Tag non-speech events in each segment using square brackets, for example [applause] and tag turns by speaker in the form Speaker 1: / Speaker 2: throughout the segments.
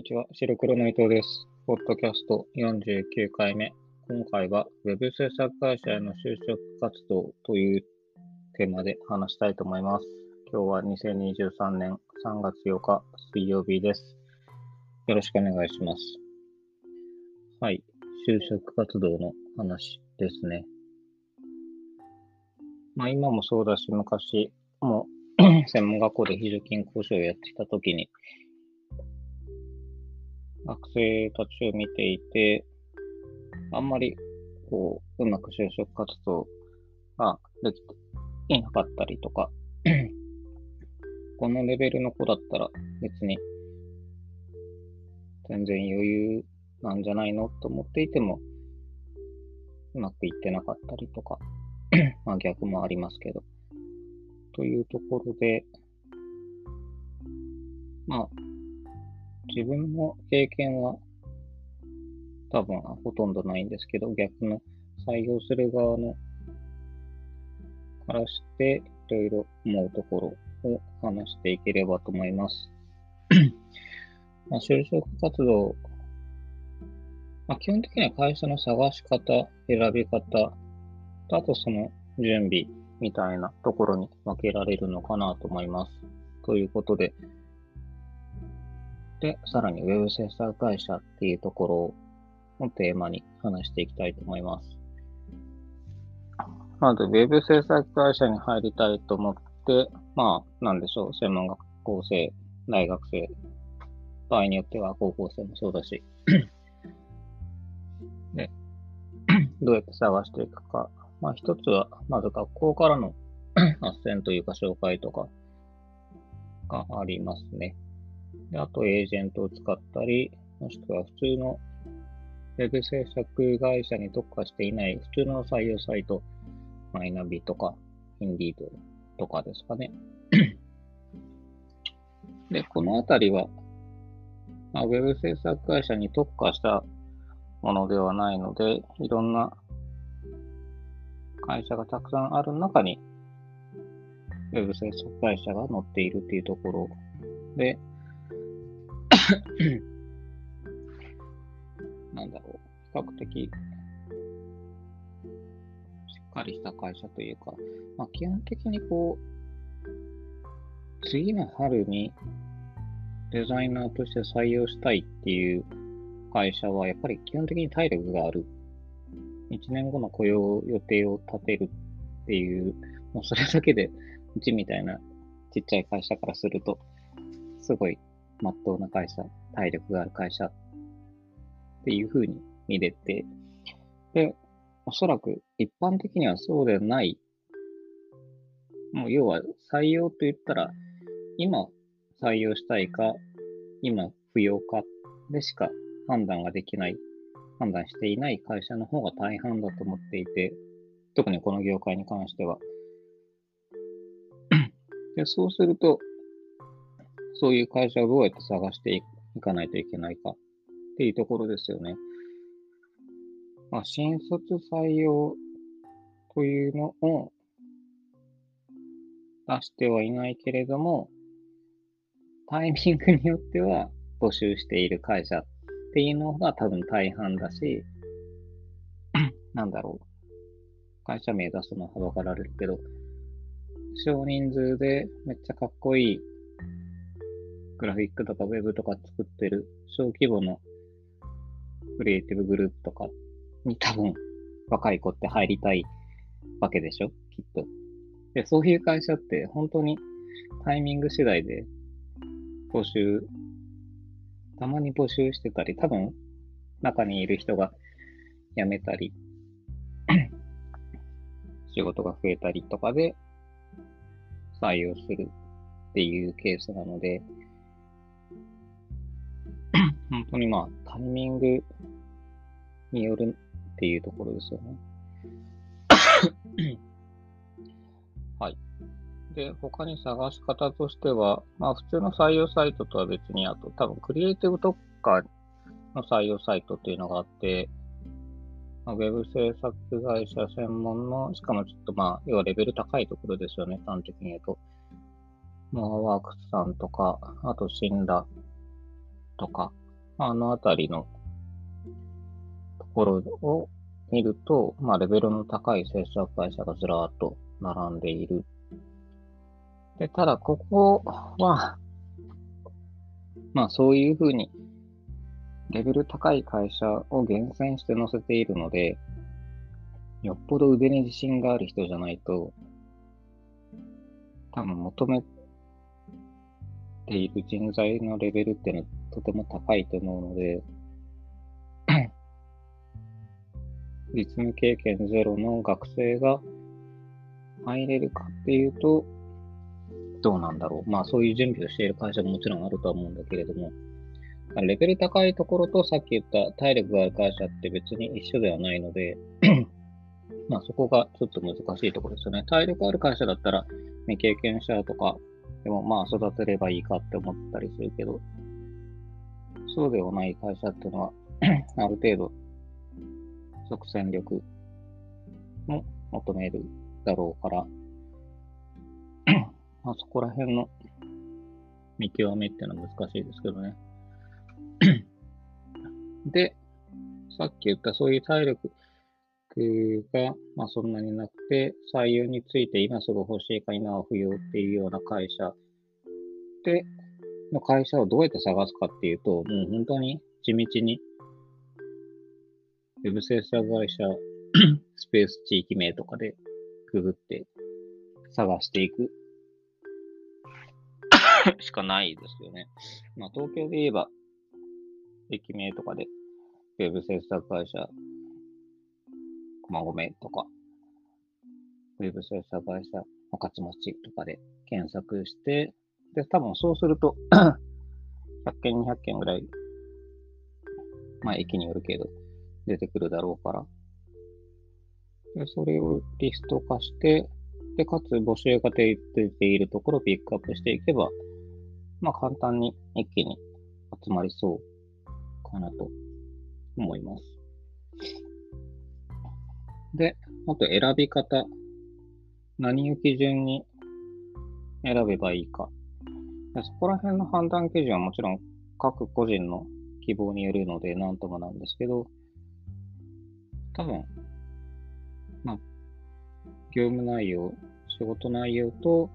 Speaker 1: にちは。白黒の伊藤です。ポッドキャスト49回目。今回は Web 制作会社への就職活動というテーマで話したいと思います。今日は2023年3月8日水曜日です。よろしくお願いします。はい。就職活動の話ですね。まあ今もそうだし、昔も [coughs] 専門学校で非常勤講師をやっていたときに、学生たちを見ていて、あんまりこう、うまく就職活動ができていなかったりとか、[clears throat] このレベルの子だったら別に全然余裕なんじゃないのと思っていても、うまくいってなかったりとか、[clears throat] まあ逆もありますけど、というところで、まあ、自分の経験は多分ほとんどないんですけど、逆の採用する側のからして、いろいろ思うところを話していければと思います。[clears throat] まあ、就職活動、まあ、基本的には会社の探し方、選び方、あとその準備みたいなところに分けられるのかなと思います。ということで、で、さらに Web 制作会社っていうところをテーマに話していきたいと思います。まず Web 制作会社に入りたいと思って、まあ、なんでしょう、専門学校生、大学生、場合によっては高校生もそうだし、で [clears throat] [clears throat] どうやって探していくか。まあ、一つは、まず学校からの [clears throat] 斡旋というか紹介とかがありますね。であと、エージェントを使ったり、もしくは普通のウェブ制作会社に特化していない普通の採用サイト、マイナビとか、インディードとかですかね。[clears throat] で、このあたりは、まあ、ウェブ制作会社に特化したものではないので、いろんな会社がたくさんある中に、ウェブ制作会社が載っているっていうところで、なんだろう、比較的、しっかりした会社というか、まあ、基本的にこう、次の春にデザイナーとして採用したいっていう会社は、やっぱり基本的に体力がある。1年後の雇用予定を立てるっていう、もうそれだけで、うちみたいなちっちゃい会社からすると、すごいまっとうな会社、体力がある会社っていう風に見れて、で、おそらく一般的にはそうではない、もう要は採用と言ったら、今採用したいか、今不要かでしか判断ができない、判断していない会社の方が大半だと思っていて、特にこの業界に関しては。でそうすると、そういう会社をどうやって探していかないといけないかっていうところですよね。まあ、新卒採用というのを出してはいないけれども、タイミングによっては募集している会社っていうのが多分大半だし、[clears throat] なんだろう。会社名出すのはばかられるけど、少人数でめっちゃかっこいいグラフィックとかウェブとか作ってる小規模のクリエイティブグループとかに多分若い子って入りたいわけでしょ？きっと。で、そういう会社って本当にタイミング次第で募集、たまに募集してたり、多分中にいる人が辞めたり、[clears throat] 仕事が増えたりとかで採用するっていうケースなので、本当にまあタイミングによるっていうところですよね。[coughs] はい。で、他に探し方としては、まあ普通の採用サイトとは別に、あと多分クリエイティブ特化の採用サイトっていうのがあって、まあ、ウェブ制作会社専門の、しかもちょっとまあ、要はレベル高いところですよね、端的に言うと。モアワークスさんとか、あとシンラとか、あのあたりのところを見ると、まあ、レベルの高い制作会社がずらーっと並んでいる。で、ただ、ここは、まあ、そういうふうに、レベル高い会社を厳選して載せているので、よっぽど腕に自信がある人じゃないと、多分求めている人材のレベルっていうのはとても高いと思うので、[coughs] 実務経験ゼロの学生が入れるかっていうと、どうなんだろう。まあそういう準備をしている会社ももちろんあるとは思うんだけれども、レベル高いところとさっき言った体力がある会社って別に一緒ではないので [coughs] まあそこがちょっと難しいところですよね。体力ある会社だったら未経験者とかでもまあ育てればいいかって思ったりするけど、そうではない会社っていうのは [clears throat] ある程度即戦力も求めるだろうから [clears throat] まあそこら辺の見極めっていうのは難しいですけどね。[clears throat] で、さっき言ったそういう体力が、まあ、そんなになくて、採用について今すぐ欲しいか今は不要っていうような会社で、の会社をどうやって探すかっていうと、もう本当に地道に、ウェブ制作会社、[clears throat] スペース地域名とかでググって探していくしかないですよね。まあ、東京で言えば、駅名とかで、ウェブ制作会社、駒込とか、ウェブ制作会社、御徒町とかで検索して、で、多分そうすると [coughs] 100件、200件ぐらい、まあ駅によるけど、出てくるだろうから。で、それをリスト化して、で、かつ募集が出ているところをピックアップしていけば、まあ簡単に一気に集まりそうかなと思います。で、あと選び方。何を基準に選べばいいか。そこら辺の判断基準はもちろん各個人の希望によるので何ともなんですけど、多分、まあ、業務内容、仕事内容と、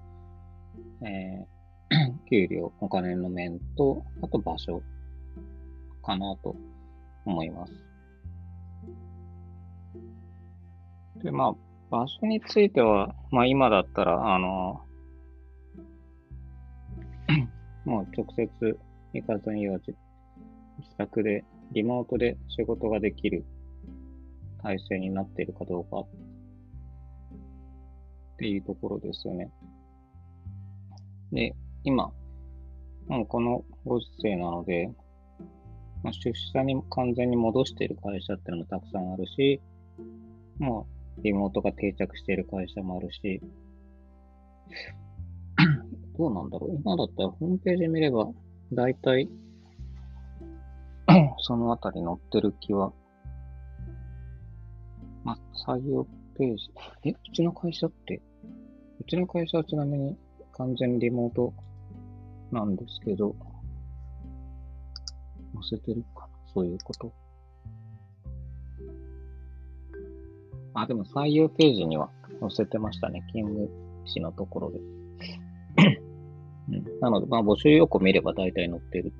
Speaker 1: えー、[clears throat] 給料、お金の面と、あと場所かなと思います。で、まあ、場所については、まあ今だったら、あの、もう直接行かずには自宅で、リモートで仕事ができる体制になっているかどうかっていうところですよね。で、今、もうこのご時世なので、まあ、出社に完全に戻している会社っていうのもたくさんあるし、もうリモートが定着している会社もあるし、どうなんだろう今だったらホームページ見れば、だいたいそのあたり載ってる気は。まあ、採用ページ。え、うちの会社って、うちの会社はちなみに完全リモートなんですけど、載せてるかなそういうこと。あ、でも採用ページには載せてましたね。勤務地のところで。うん、なので、まあ、募集要項見れば大体載ってる。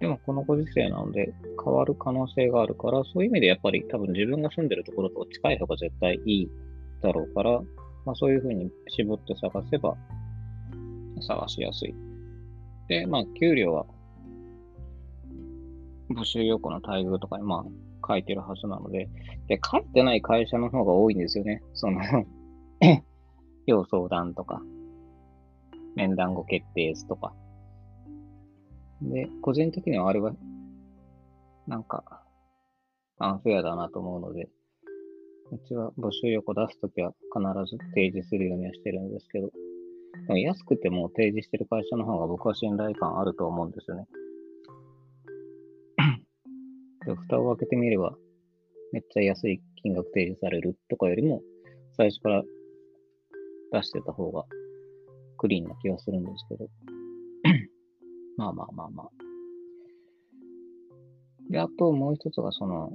Speaker 1: でも、このご時世なので、変わる可能性があるから、そういう意味でやっぱり多分自分が住んでるところと近い方が絶対いいだろうから、まあ、そういうふうに絞って探せば、探しやすい。で、まあ、給料は、募集要項の待遇とかに、まあ、書いてるはずなので、で、書いてない会社の方が多いんですよね。その [coughs] 要相談とか、面談後決定図とか。で、個人的にはあれは、なんか、アンフェアだなと思うので、うちは募集横出すときは必ず提示するようにはしてるんですけど、でも安くても提示してる会社の方が僕は信頼感あると思うんですよね。で蓋を開けてみれば、めっちゃ安い金額提示されるとかよりも、最初から出してた方がクリーンな気がするんですけど。[coughs] まあまあまあまあ。で、あともう一つがその、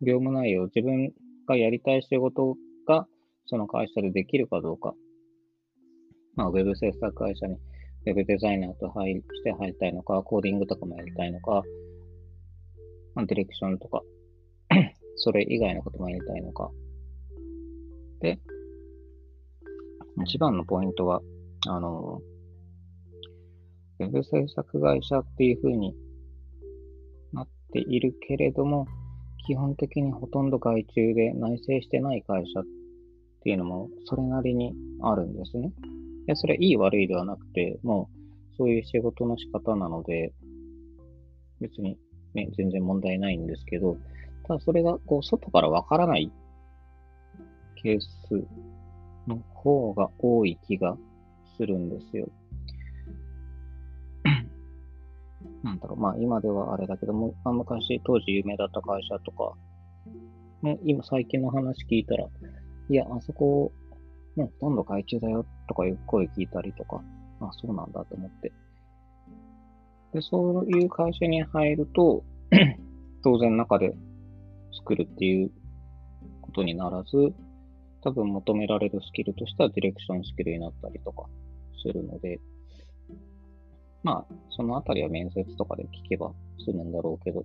Speaker 1: 業務内容、自分がやりたい仕事がその会社でできるかどうか。まあ、ウェブ制作会社にウェブデザイナーと入して入りたいのか、コーディングとかもやりたいのか、まあ、ディレクションとか、[coughs] それ以外のこともやりたいのか。で、一番のポイントは、あの、ウェブ制作会社っていう風になっているけれども、基本的にほとんど外注で内製してない会社っていうのもそれなりにあるんですね。いや、それいい悪いではなくて、もうそういう仕事の仕方なので、別にね、全然問題ないんですけど、ただそれがこう外からわからないケースの方が多い気がするんですよ。[coughs] なんだろう、まあ今ではあれだけども、まあ、昔当時有名だった会社とか、もう今最近の話聞いたら、いや、あそこ、もうほとんど外注だよとかいう声聞いたりとか、あ、そうなんだと思って。で、そういう会社に入ると、[coughs] 当然中で作るっていうことにならず、多分求められるスキルとしてはディレクションスキルになったりとかするので、まあ、そのあたりは面接とかで聞けば済むんだろうけど、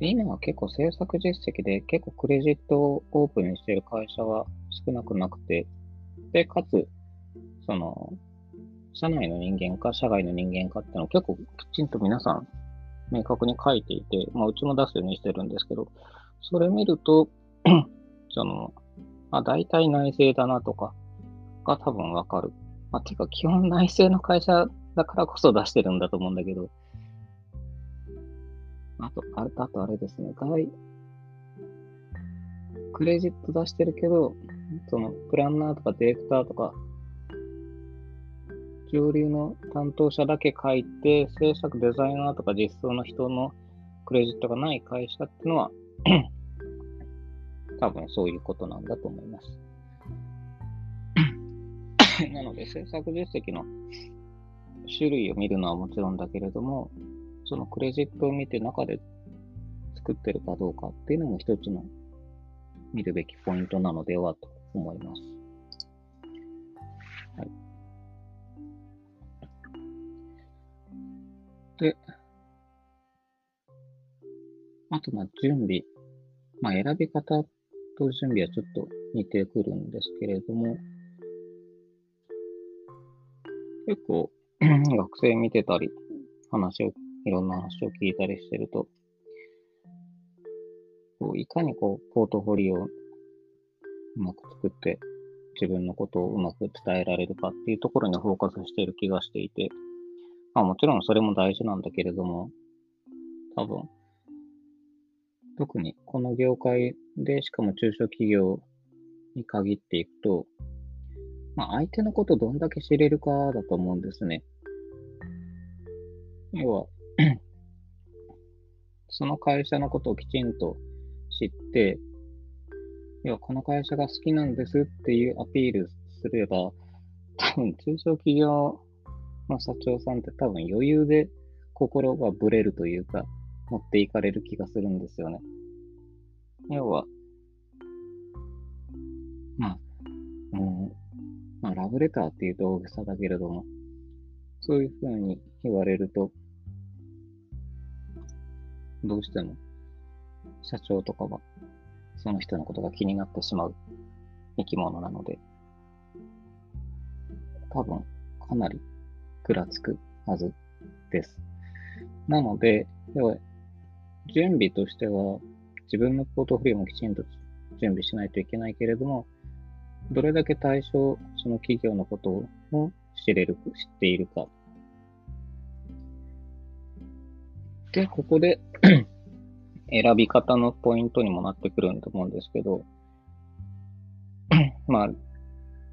Speaker 1: 今は結構制作実績で結構クレジットをオープンにしている会社は少なくなくて、で、かつ、その、社内の人間か社外の人間かっていうのを結構きちんと皆さん明確に書いていて、まあ、うちも出すようにしてるんですけど、それ見ると、[clears throat] その、まあ、大体内政だなとかが多分わかる。まあ、てか基本内政の会社だからこそ出してるんだと思うんだけど、あと、あれ、あとあれですね、外、クレジット出してるけど、その、プランナーとかディレクターとか、上流の担当者だけ書いて、制作デザイナーとか実装の人のクレジットがない会社っていうのは [clears throat] 多分そういうことなんだと思います。なので、制作実績の種類を見るのはもちろんだけれども、そのクレジットを見て中で作ってるかどうかっていうのも一つの見るべきポイントなのではと思います。はい。で、あと、まあ、準備。まあ、選び方と準備はちょっと似てくるんですけれども、結構、[clears throat] 学生見てたり、話をいろんな話を聞いたりしてると、こういかにこう、ポートフォリオをうまく作って、自分のことをうまく伝えられるかっていうところにフォーカスしている気がしていて、まあもちろんそれも大事なんだけれども、多分、特にこの業界で、しかも中小企業に限っていくと、まあ相手のことどんだけ知れるかだと思うんですね。要は、[clears throat] その会社のことをきちんと知って、要はこの会社が好きなんですっていうアピールすれば、多分中小企業の社長さんって多分余裕で心がぶれるというか、持っていかれる気がするんですよね。要は、ラブレターっていうと大げさだけれども、そういうふうに言われると、どうしても社長とかはその人のことが気になってしまう生き物なので、多分かなりくらつくはずです。なので、要は準備としては自分のポートフォリオもきちんと準備しないといけないけれども、どれだけ対象、その企業のことを知れる、知っているか。で、ここで [clears throat] 選び方のポイントにもなってくると思うんですけど、[clears throat] まあ、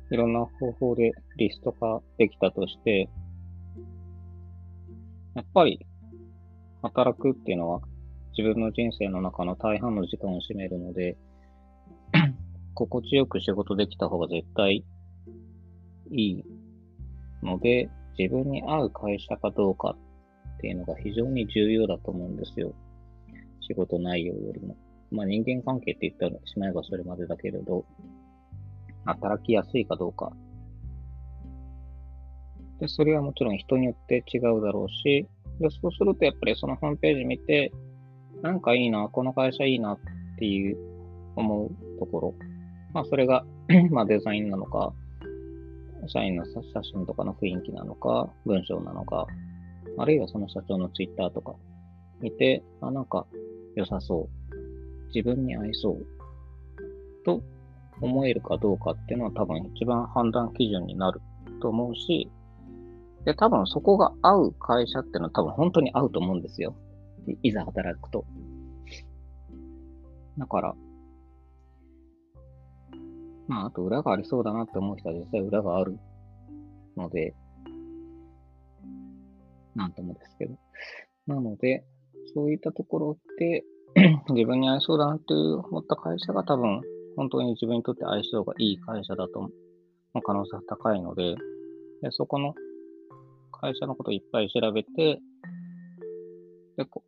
Speaker 1: いろんな方法でリスト化できたとして、やっぱり働くっていうのは自分の人生の中の大半の時間を占めるので、心地よく仕事できた方が絶対いいので、自分に合う会社かどうかっていうのが非常に重要だと思うんですよ。仕事内容よりも。まあ人間関係って言ったらしまえばそれまでだけれど、働きやすいかどうか。で、それはもちろん人によって違うだろうし、で、そうするとやっぱりそのホームページ見て、なんかいいな、この会社いいなっていう思うところ。まあそれが [clears throat] まあデザインなのか、社員の写真とかの雰囲気なのか、文章なのか、あるいはその社長のツイッターとか見て、あ、なんか良さそう。自分に合いそう。と思えるかどうかっていうのは多分一番判断基準になると思うし、で、多分そこが合う会社っていうのは多分本当に合うと思うんですよ。いざ働くと。だから、まあ、あと裏がありそうだなって思う人は実際裏があるので、なんともですけど。なので、そういったところで [clears throat] 自分に合いそうだなって思った会社が多分、本当に自分にとって相性がいい会社だと、の可能性が高いので、でそこの会社のことをいっぱい調べて、で、こ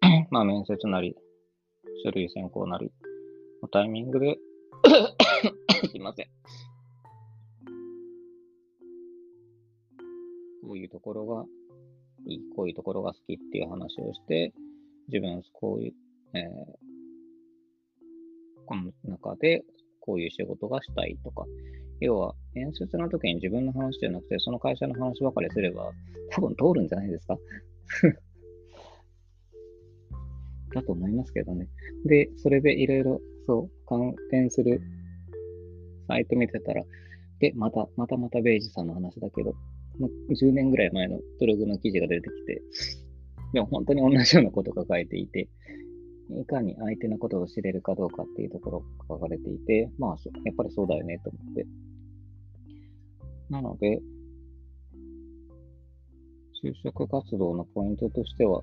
Speaker 1: [clears throat] まあ面接なり、書類選考なり、のタイミングですいません。こういうところがいい、こういうところが好きっていう話をして、自分こういう、えー、この中でこういう仕事がしたいとか、要は面接の時に自分の話じゃなくて、その会社の話ばかりすれば、多分通るんじゃないですか [laughs] だと思いますけどね。で、それでいろいろ、そう、関連するサイト見てたら、で、また、またまたベイジさんの話だけど、10年ぐらい前のブログの記事が出てきて、でも本当に同じようなことが書いていて、いかに相手のことを知れるかどうかっていうところが書かれていて、まあ、やっぱりそうだよねと思って。なので、就職活動のポイントとしては、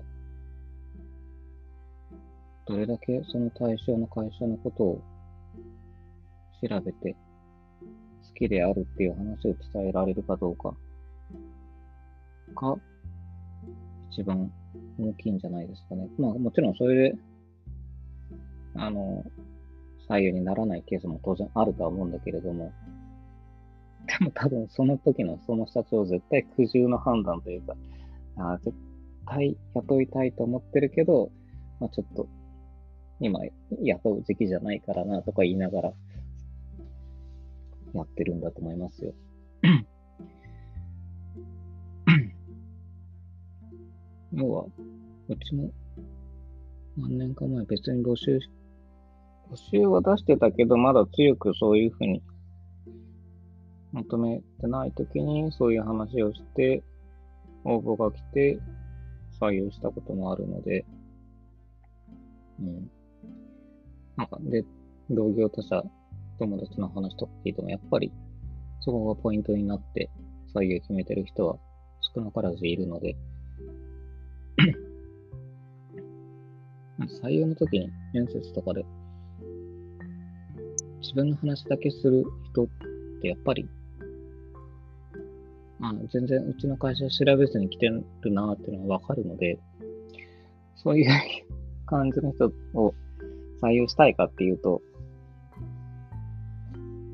Speaker 1: どれだけその対象の会社のことを調べてきであるっていう話を伝えられるかどうかが一番大きいんじゃないですかね。まあもちろんそれで、あの、左右にならないケースも当然あるとは思うんだけれども、でも多分その時のその社長絶対苦渋の判断というか、あ絶対雇いたいと思ってるけど、まあ、ちょっと今雇う時期じゃないからなとか言いながらやってるんだと思いますよ。[coughs] 要は、うちも何年か前別に募集、募集は出してたけど、まだ強くそういうふうに求めてないときにそういう話をして、応募が来て採用したこともあるので、うん。なんか、で、同業他社、友達の話とか聞いても、やっぱりそこがポイントになって採用決めてる人は少なからずいるので、[clears throat] 採用の時に面接とかで自分の話だけする人ってやっぱりあ全然うちの会社調べずに来てるなっていうのがわかるので、そういう感じの人を採用したいかっていうと、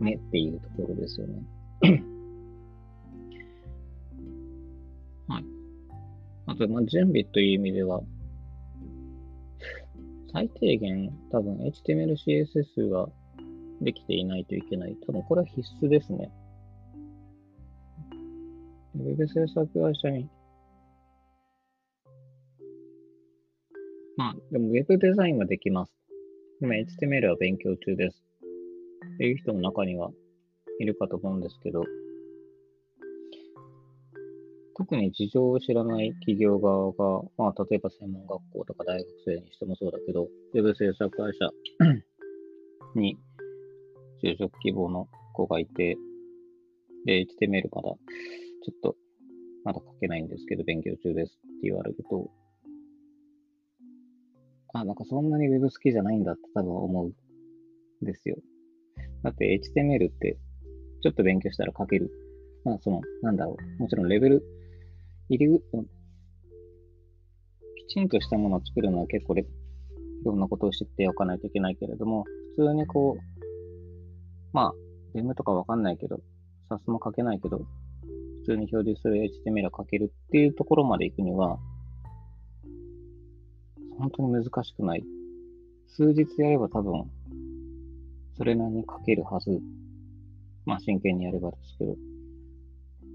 Speaker 1: ねっていうところですよね。はい。あと、まあ、準備という意味では、最低限多分 HTML、CSS ができていないといけない。多分これは必須ですね。ウェブ制作会社に。まあ、でもウェブデザインはできます。今 HTML は勉強中です。っていう人も中にはいるかと思うんですけど、特に事情を知らない企業側が、まあ、例えば専門学校とか大学生にしてもそうだけど、ウェブ制作会社に就職希望の子がいて、で、HTML まだちょっと、まだ書けないんですけど、勉強中ですって言われると、あ、なんかそんなに Web 好きじゃないんだって多分思うんですよ。だって HTML ってちょっと勉強したら書ける。まあその、なんだろう。もちろんレベル、入りきちんとしたものを作るのは結構いろんなことを知っておかないといけないけれども、普通にこう、まあ、ゲームとかわかんないけど、SAS も書けないけど、普通に表示する HTML を書けるっていうところまで行くには、本当に難しくない。数日やれば多分、それなりに書けるはず。まあ真剣にやればですけど。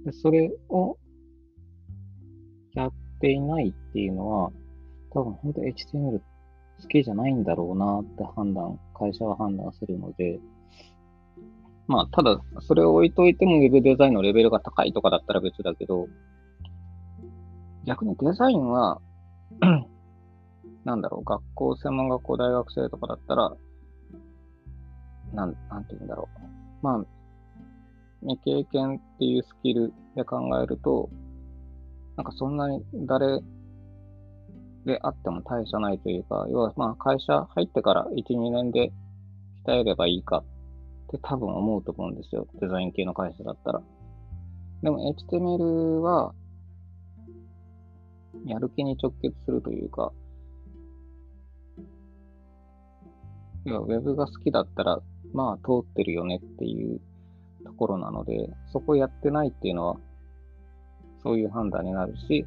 Speaker 1: でそれをやっていないっていうのは、多分本当 HTML 好きじゃないんだろうなって判断、会社は判断するので、まあ、ただ、それを置いといても Web デザインのレベルが高いとかだったら別だけど、逆にデザインは [clears throat] なんだろう、学校、専門学校、大学生とかだったら、なん、なんて言うんだろう。まあ、未経験っていうスキルで考えると、なんかそんなに誰であっても大差ないというか、要はまあ会社入ってから1、2年で鍛えればいいかって多分思うと思うんですよ。デザイン系の会社だったら。でも HTML は、やる気に直結するというか、要は Web が好きだったら、まあ通ってるよねっていうところなので、そこやってないっていうのは、そういう判断になるし、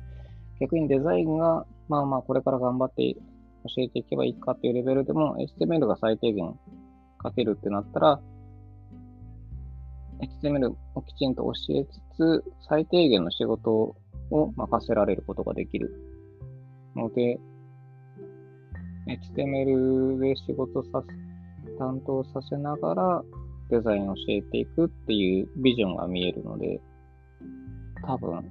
Speaker 1: 逆にデザインが、まあまあこれから頑張って教えていけばいいかっていうレベルでも、HTML が最低限書けるってなったら、HTML をきちんと教えつつ、最低限の仕事を任せられることができるので、HTML で仕事させ、担当させながらデザインを教えていくっていうビジョンが見えるので、多分、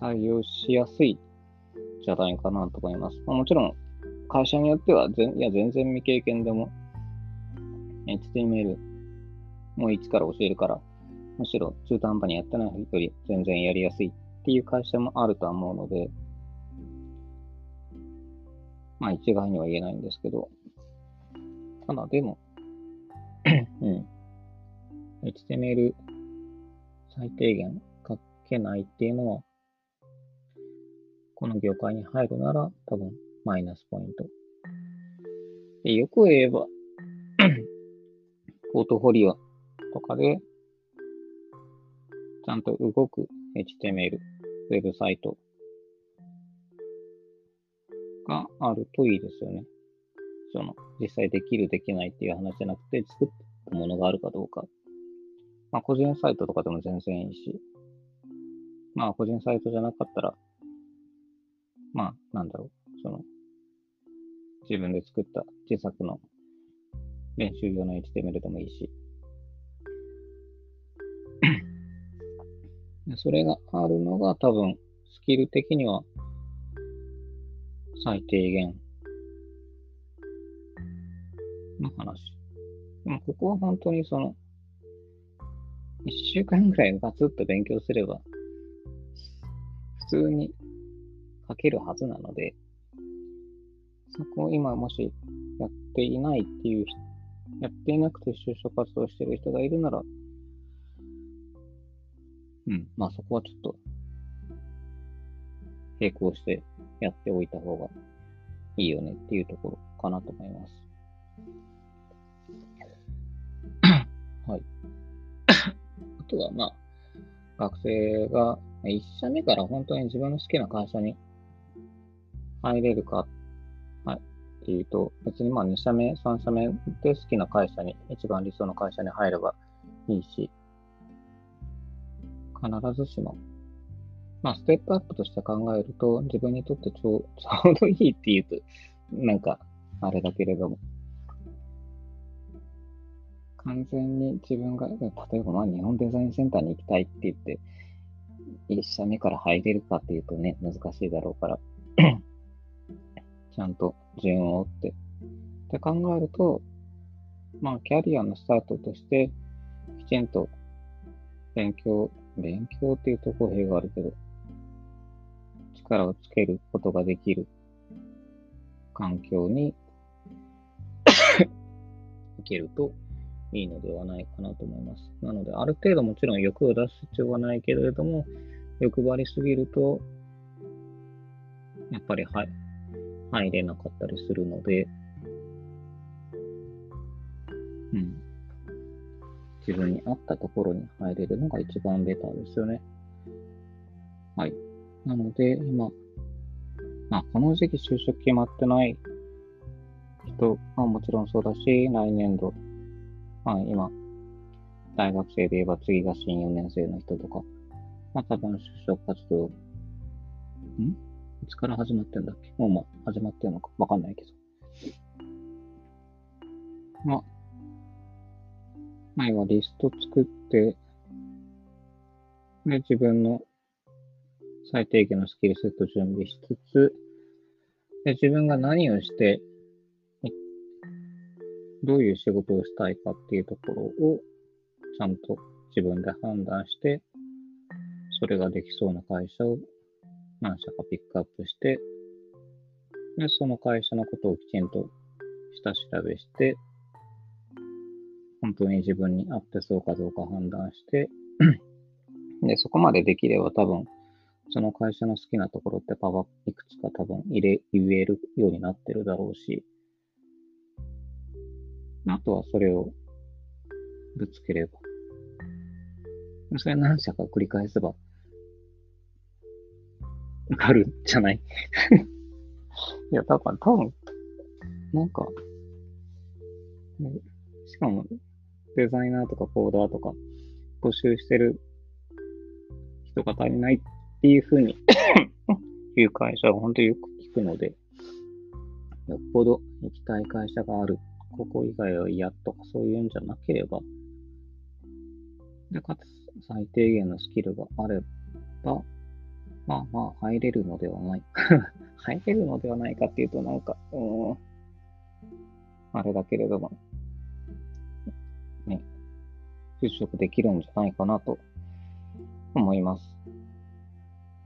Speaker 1: 採用しやすいじゃないかなと思います。もちろん、会社によっては全、いや、全然未経験でも、HTML もう一から教えるから、むしろ中途半端にやってない人より全然やりやすいっていう会社もあるとは思うので、まあ一概には言えないんですけど、ただでも、[clears throat] うん。HTML 最低限書けないっていうのは、この業界に入るなら多分マイナスポイント。でよく言えば、[clears throat] ポートフォリオとかで、ちゃんと動く HTML、ウェブサイトがあるといいですよね。その、実際できる、できないっていう話じゃなくて、作ったものがあるかどうか。まあ、個人サイトとかでも全然いいし、まあ、個人サイトじゃなかったら、まあ、なんだろう、その、自分で作った自作の練習用の HTML でもいいし、[clears throat] それがあるのが多分、スキル的には最低限の話。でもここは本当にその、一週間ぐらいガツッと勉強すれば、普通に書けるはずなので、そこを今もしやっていないっていう人、やっていなくて就職活動してる人がいるなら、うん、まあそこはちょっと、並行してやっておいた方がいいよねっていうところかなと思います。はい。[laughs] あとは、まあ、学生が1社目から本当に自分の好きな会社に入れるか、はい、っていうと、別にまあ2社目、3社目で好きな会社に、一番理想の会社に入ればいいし、必ずしも、まあ、ステップアップとして考えると、自分にとってちょうちょうどいいっていうと、なんか、あれだけれども、完全に自分が、例えばまあ日本デザインセンターに行きたいって言って、一社目から入れるかっていうとね、難しいだろうから、ちゃんと順を追って。って考えると、まあ、キャリアのスタートとして、きちんと勉強、勉強っていうと語弊があるけど、力をつけることができる環境に [coughs] 行けるといいのではないかなと思います。なので、ある程度もちろん欲を出す必要はないけれども、欲張りすぎると、やっぱり入入れなかったりするので、うん。自分に合ったところに入れるのが一番ベターですよね。はい。なので、今、まあ、この時期就職決まってない人はもちろんそうだし、来年度、まあ、今、大学生で言えば次が新4年生の人とか、まあ多分就職活動、ん？いつから始まってんだっけ？もうまあ始まってるのか？わかんないけど。まあ、前はリスト作って、で、自分の最低限のスキルセット準備しつつ、で自分が何をして、どういう仕事をしたいかっていうところをちゃんと自分で判断して、それができそうな会社を何社かピックアップして、で、その会社のことをきちんと下調べして、本当に自分に合ってそうかどうか判断して [clears throat] で、そこまでできれば多分、その会社の好きなところってパワーいくつか多分入れ、言えるようになってるだろうし、あとはそれをぶつければ。それ何社か繰り返せば、わかるんじゃない？[laughs] いや、だから多分、なんか、しかも、デザイナーとかコーダーとか募集してる人が足りないっていうふうに [laughs] いう会社は本当によく聞くので、よっぽど行きたい会社がある、ここ以外は嫌とかそういうんじゃなければ、で、かつ最低限のスキルがあれば、まあまあ入れるのではないか [laughs] 入れるのではないかっていうとなんか、うん、あれだけれども、ね、就職できるんじゃないかなと思います。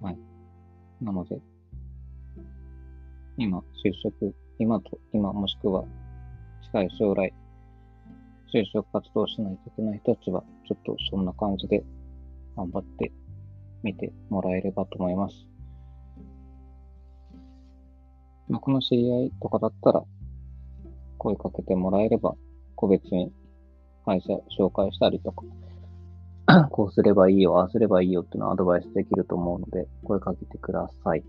Speaker 1: はい。なので、今、就職、今と、今もしくは近い将来、就職活動しないといけない人たちは、ちょっとそんな感じで頑張ってみてもらえればと思います。まあ、この知り合いとかだったら、声かけてもらえれば、個別に会社紹介したりとか、[clears throat] こうすればいいよ、ああすればいいよっていうのをアドバイスできると思うので、声かけてください。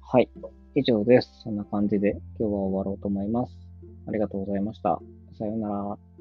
Speaker 1: はい。以上です。そんな感じで今日は終わろうと思います。ありがとうございました。さようなら。